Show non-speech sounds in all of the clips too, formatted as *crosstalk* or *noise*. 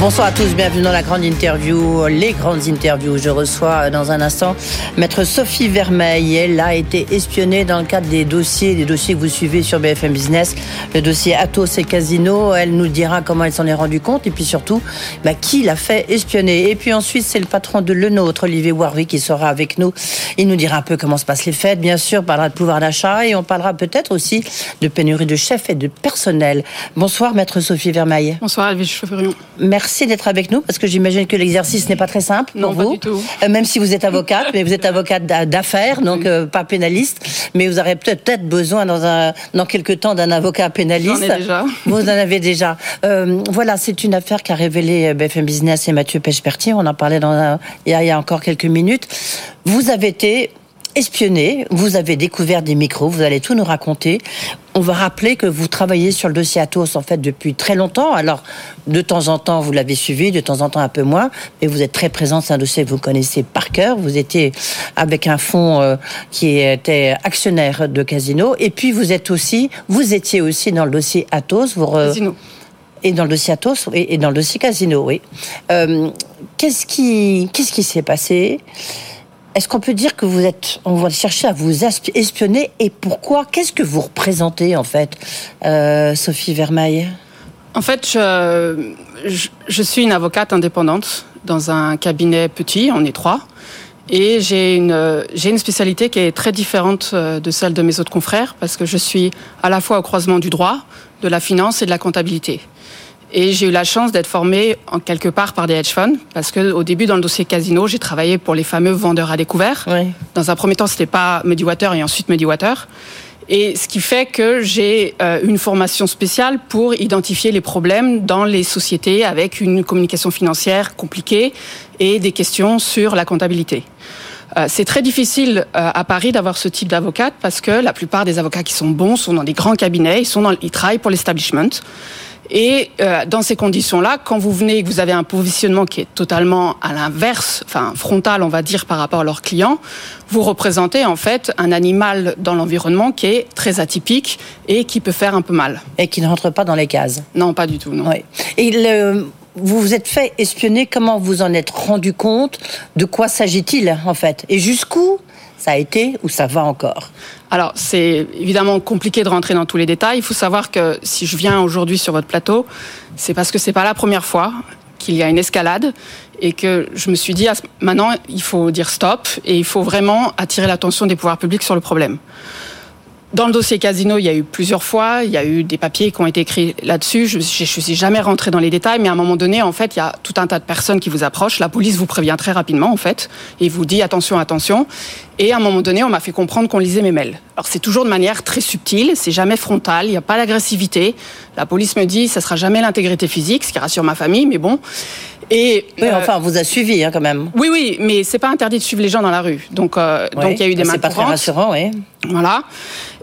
Bonsoir à tous, bienvenue dans la grande interview, les grandes interviews. Je reçois dans un instant maître Sophie Vermeil. Elle a été espionnée dans le cadre des dossiers, des dossiers que vous suivez sur BFM Business, le dossier Atos et Casino. Elle nous dira comment elle s'en est rendue compte et puis surtout bah, qui l'a fait espionner. Et puis ensuite, c'est le patron de Le Nôtre, Olivier Warwick, qui sera avec nous. Il nous dira un peu comment se passent les fêtes, bien sûr, on parlera de pouvoir d'achat et on parlera peut-être aussi de pénurie de chefs et de personnel. Bonsoir, maître Sophie Vermeil. Bonsoir, Elvige Chevrion. Merci Merci d'être avec nous parce que j'imagine que l'exercice n'est pas très simple pour non, vous. Pas du tout. Euh, même si vous êtes avocate, mais vous êtes avocate d'affaires, donc euh, pas pénaliste. Mais vous aurez peut-être besoin dans un dans quelques temps d'un avocat pénaliste. Ai déjà. *laughs* Vous en avez déjà. Euh, voilà, c'est une affaire qui a révélé BFM Business et Mathieu Pechpertier. On en parlait dans un, il, y a, il y a encore quelques minutes. Vous avez été espionné, vous avez découvert des micros, vous allez tout nous raconter. On va rappeler que vous travaillez sur le dossier Atos en fait depuis très longtemps. Alors de temps en temps vous l'avez suivi, de temps en temps un peu moins, mais vous êtes très présent. C'est un dossier que vous connaissez par cœur. Vous étiez avec un fonds euh, qui était actionnaire de Casino, et puis vous êtes aussi, vous étiez aussi dans le dossier Atos. Vous re... Casino. Et dans le dossier Atos et, et dans le dossier Casino, oui. Euh, qu'est-ce qui, qu'est-ce qui s'est passé? Est-ce qu'on peut dire que vous êtes, on va chercher à vous espionner et pourquoi? Qu'est-ce que vous représentez en fait, euh, Sophie Vermeil? En fait, je, je, suis une avocate indépendante dans un cabinet petit, on est trois, et j'ai une, j'ai une spécialité qui est très différente euh, de celle de mes autres confrères parce que je suis à la fois au croisement du droit, de la finance et de la comptabilité. Et j'ai eu la chance d'être formée en quelque part par des hedge funds, parce que au début, dans le dossier casino, j'ai travaillé pour les fameux vendeurs à découvert. Oui. Dans un premier temps, c'était pas Mediwater et ensuite Mediwater. Et ce qui fait que j'ai euh, une formation spéciale pour identifier les problèmes dans les sociétés avec une communication financière compliquée et des questions sur la comptabilité. Euh, c'est très difficile euh, à Paris d'avoir ce type d'avocate parce que la plupart des avocats qui sont bons sont dans des grands cabinets, ils, sont dans, ils travaillent pour l'establishment. Et euh, dans ces conditions-là, quand vous venez et que vous avez un positionnement qui est totalement à l'inverse, enfin frontal, on va dire, par rapport à leurs clients, vous représentez en fait un animal dans l'environnement qui est très atypique et qui peut faire un peu mal. Et qui ne rentre pas dans les cases. Non, pas du tout. Non. Et le, vous vous êtes fait espionner. Comment vous en êtes rendu compte? De quoi s'agit-il en fait? Et jusqu'où ça a été ou ça va encore Alors, c'est évidemment compliqué de rentrer dans tous les détails. Il faut savoir que si je viens aujourd'hui sur votre plateau, c'est parce que c'est pas la première fois qu'il y a une escalade et que je me suis dit maintenant il faut dire stop et il faut vraiment attirer l'attention des pouvoirs publics sur le problème. Dans le dossier Casino, il y a eu plusieurs fois, il y a eu des papiers qui ont été écrits là-dessus. Je ne suis jamais rentré dans les détails, mais à un moment donné, en fait, il y a tout un tas de personnes qui vous approchent. La police vous prévient très rapidement, en fait, et vous dit attention, attention. Et à un moment donné, on m'a fait comprendre qu'on lisait mes mails. Alors c'est toujours de manière très subtile, c'est jamais frontal, il n'y a pas d'agressivité. La police me dit, ça sera jamais l'intégrité physique, ce qui rassure ma famille, mais bon. Et oui, euh, enfin, on vous a suivi hein, quand même. Oui, oui, mais c'est pas interdit de suivre les gens dans la rue. Donc, euh, donc il y a eu des mains C'est pas très rassurant, oui. Voilà.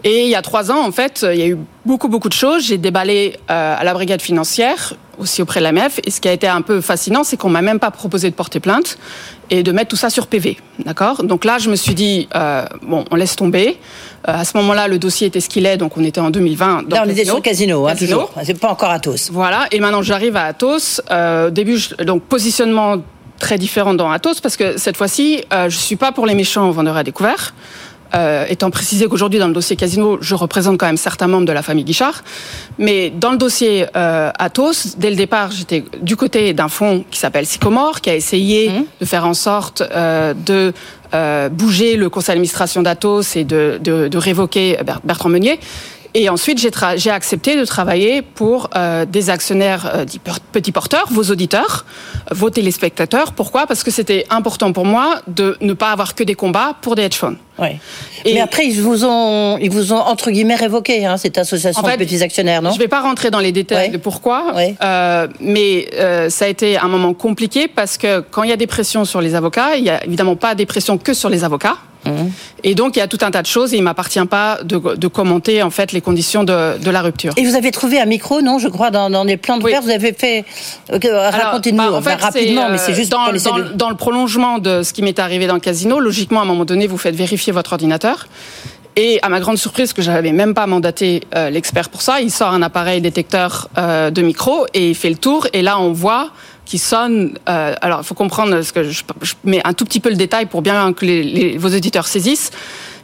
Et il y a trois ans, en fait, il y a eu beaucoup, beaucoup de choses. J'ai déballé euh, à la brigade financière, aussi auprès de l'AMF. Et ce qui a été un peu fascinant, c'est qu'on m'a même pas proposé de porter plainte et de mettre tout ça sur PV. D'accord? Donc là, je me suis dit, euh, bon, on laisse tomber. Euh, à ce moment-là, le dossier était ce qu'il est, donc on était en 2020. Dans là, on était sur Casino, hein, Casino. toujours. C'est pas encore Atos. Voilà. Et maintenant, j'arrive à Atos. Euh, au début, je, donc positionnement très différent dans Atos parce que cette fois-ci, euh, je suis pas pour les méchants vendeurs à découvert. Euh, étant précisé qu'aujourd'hui dans le dossier Casino, je représente quand même certains membres de la famille Guichard, mais dans le dossier euh, Athos, dès le départ, j'étais du côté d'un fonds qui s'appelle Sycomore, qui a essayé mmh. de faire en sorte euh, de euh, bouger le conseil d'administration d'Athos et de, de, de révoquer Bertrand Meunier. Et ensuite, j'ai accepté de travailler pour euh, des actionnaires euh, petits porteurs, vos auditeurs, vos téléspectateurs. Pourquoi? Parce que c'était important pour moi de ne pas avoir que des combats pour des hedge funds. Oui. Et Mais après, ils vous ont, ils vous ont entre guillemets révoqué hein, cette association en fait, de petits actionnaires, non? Je ne vais pas rentrer dans les détails de pourquoi, euh, mais euh, ça a été un moment compliqué parce que quand il y a des pressions sur les avocats, il n'y a évidemment pas des pressions que sur les avocats. Mhm. Et donc, il y a tout un tas de choses et il m'appartient pas de, commenter en fait les conditions de, la rupture. Et vous avez trouvé un micro, non Je crois dans, les plans de verre, vous avez fait. Racontez-nous bah, rapidement, mais c'est juste dans, dans, le prolongement de ce qui m'est arrivé dans le casino. Logiquement, à un moment donné, vous faites vérifier votre ordinateur. Et à ma grande surprise, que j'avais même pas mandaté euh, l'expert pour ça, il sort un appareil détecteur euh, de micro et il fait le tour. Et là, on voit qu'il sonne. Euh, alors, il faut comprendre ce que je, mets un tout petit peu le détail pour bien que vos auditeurs saisissent.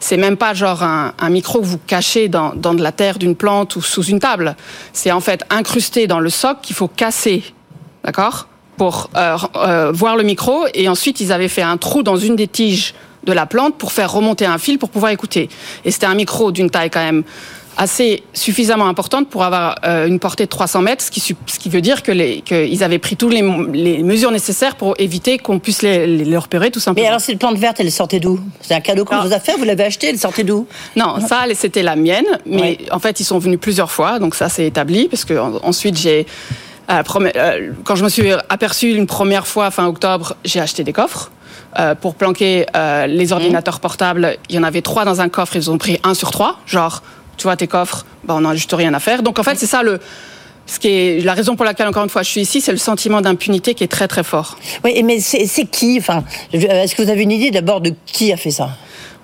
C'est même pas genre un, micro que vous cachez dans, dans de la terre d'une plante ou sous une table. C'est en fait incrusté dans le socle qu'il faut casser, d'accord, pour voir le micro. Et ensuite, ils avaient fait un trou dans une des tiges de la plante pour faire remonter un fil pour pouvoir écouter. Et c'était un micro d'une taille quand même assez suffisamment importante pour avoir euh, une portée de 300 mètres, ce qui, ce qui veut dire que qu'ils avaient pris toutes les, les, mesures nécessaires pour éviter qu'on puisse les, les, repérer tout simplement. Mais alors, cette plante verte, elle sortait d'où? C'est un cadeau qu'on vous a fait Vous l'avez acheté Elle sortait d'où? Non, ça, c'était la mienne, mais en fait, ils sont venus plusieurs fois, donc ça, c'est établi, parce que ensuite, j'ai euh, euh, quand je me suis aperçu une première fois fin octobre, j'ai acheté des coffres. Pour planquer les ordinateurs portables, il y en avait trois dans un coffre, ils ont pris un sur trois. Genre, tu vois, tes coffres, bah, on n'a juste rien à faire. Donc en fait, c'est ça le, ce qui est la raison pour laquelle encore une fois je suis ici, c'est le sentiment d'impunité qui est très très fort. Oui, mais c'est qui Enfin, est-ce que vous avez une idée d'abord de qui a fait ça?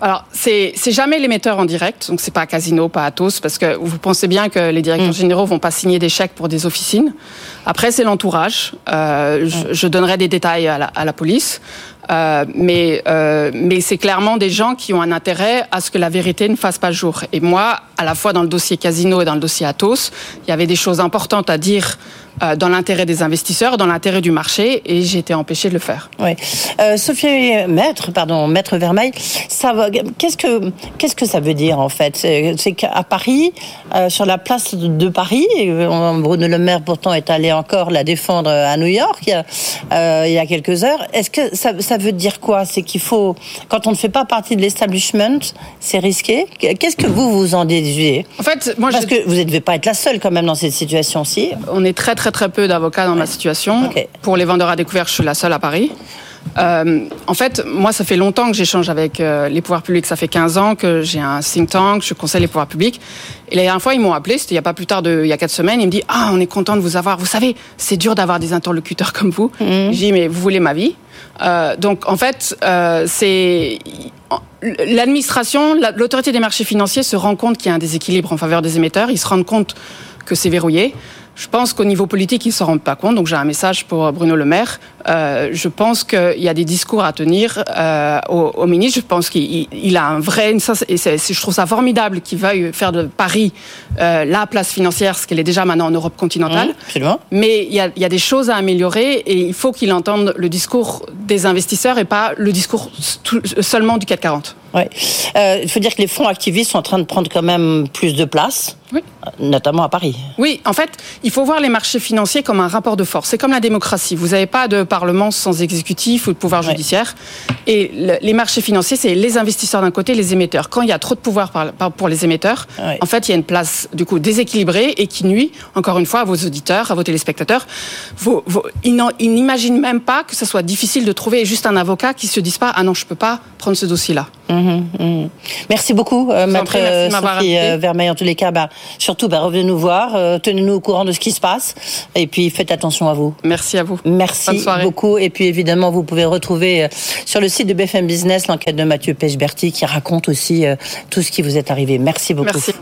Alors, c'est jamais l'émetteur en direct, donc c'est pas Casino, pas Atos, parce que vous pensez bien que les directeurs mm. généraux vont pas signer des chèques pour des officines. Après, c'est l'entourage. Euh, je, mm. je, donnerai des détails à la, à la police. Euh, mais euh, mais c'est clairement des gens qui ont un intérêt à ce que la vérité ne fasse pas jour. Et moi, à la fois dans le dossier Casino et dans le dossier Atos, il y avait des choses importantes à dire euh, dans l'intérêt des investisseurs, dans l'intérêt du marché, et j'ai été empêchée de le faire. Oui. Euh, Sophie Maître, pardon, Maître Vermeil, qu'est-ce que qu'est-ce que ça veut dire en fait? C'est qu'à Paris, euh, sur la place de Paris, Bruno Le Maire pourtant est allé encore la défendre à New York il y a, il y a quelques heures. Est-ce que ça, ça veut dire quoi? C'est qu'il faut, quand on ne fait pas partie de l'establishment, c'est risqué? Qu'est-ce que vous vous en déduisez? En fait, moi, parce que vous ne devez pas être la seule quand même dans cette situation-ci. On est très très très peu d'avocats dans ma situation. Pour les vendeurs à découvert, je suis la seule à Paris. Euh, en fait, moi, ça fait longtemps que j'échange avec euh, les pouvoirs publics. Ça fait 15 ans que j'ai un think tank, je conseille les pouvoirs publics. Et la dernière fois, ils m'ont appelé, c'était il y a pas plus tard de, il y a quatre semaines. Ils me disent, ah, on est content de vous avoir. Vous savez, c'est dur d'avoir des interlocuteurs comme vous. Mmh. J'ai dit, mais vous voulez ma vie? Euh, Donc, en fait, c'est l'administration, l'autorité des marchés financiers se rend compte qu'il y a un déséquilibre en faveur des émetteurs. Ils se rendent compte que c'est verrouillé. Je pense qu'au niveau politique, ils ne s'en rendent pas compte. Donc j'ai un message pour Bruno Le Maire. Euh, je pense qu'il y a des discours à tenir euh, au, au, ministre. Je pense qu'il a un vrai... et je trouve ça formidable qu'il veuille faire de Paris euh, la place financière, ce qu'elle est déjà maintenant en Europe continentale. Mmh, Mais il y, a, il y, a, des choses à améliorer et il faut qu'il entende le discours des investisseurs et pas le discours seulement du 440. Ouais. Euh, il faut dire que les fonds activistes sont en train de prendre quand même plus de place, oui. notamment à Paris. Oui, en fait, il faut voir les marchés financiers comme un rapport de force. C'est comme la démocratie. Vous n'avez pas de parlement sans exécutif ou de pouvoir judiciaire. Et les marchés financiers, c'est les investisseurs d'un côté, les émetteurs. Quand il y a trop de pouvoir pour les émetteurs, en fait, il y a une place du coup déséquilibrée et qui nuit, encore une fois, à vos auditeurs, à vos téléspectateurs. Vos, vos, ils n'imaginent même pas que ce soit difficile de trouver juste un avocat qui se dise pas ah non, je peux pas prendre ce dossier-là. Mhm, mhm. Merci beaucoup, euh, maître euh, Sophie euh, Vermeil. En tous les cas, bah, surtout, bah, revenez nous voir, euh, tenez-nous au courant de ce qui se passe, et puis faites attention à vous. Merci à vous. Merci beaucoup. Et puis évidemment, vous pouvez retrouver sur le site de BFM Business l'enquête de Mathieu Pechberti qui raconte aussi tout ce qui vous est arrivé. Merci beaucoup. Merci.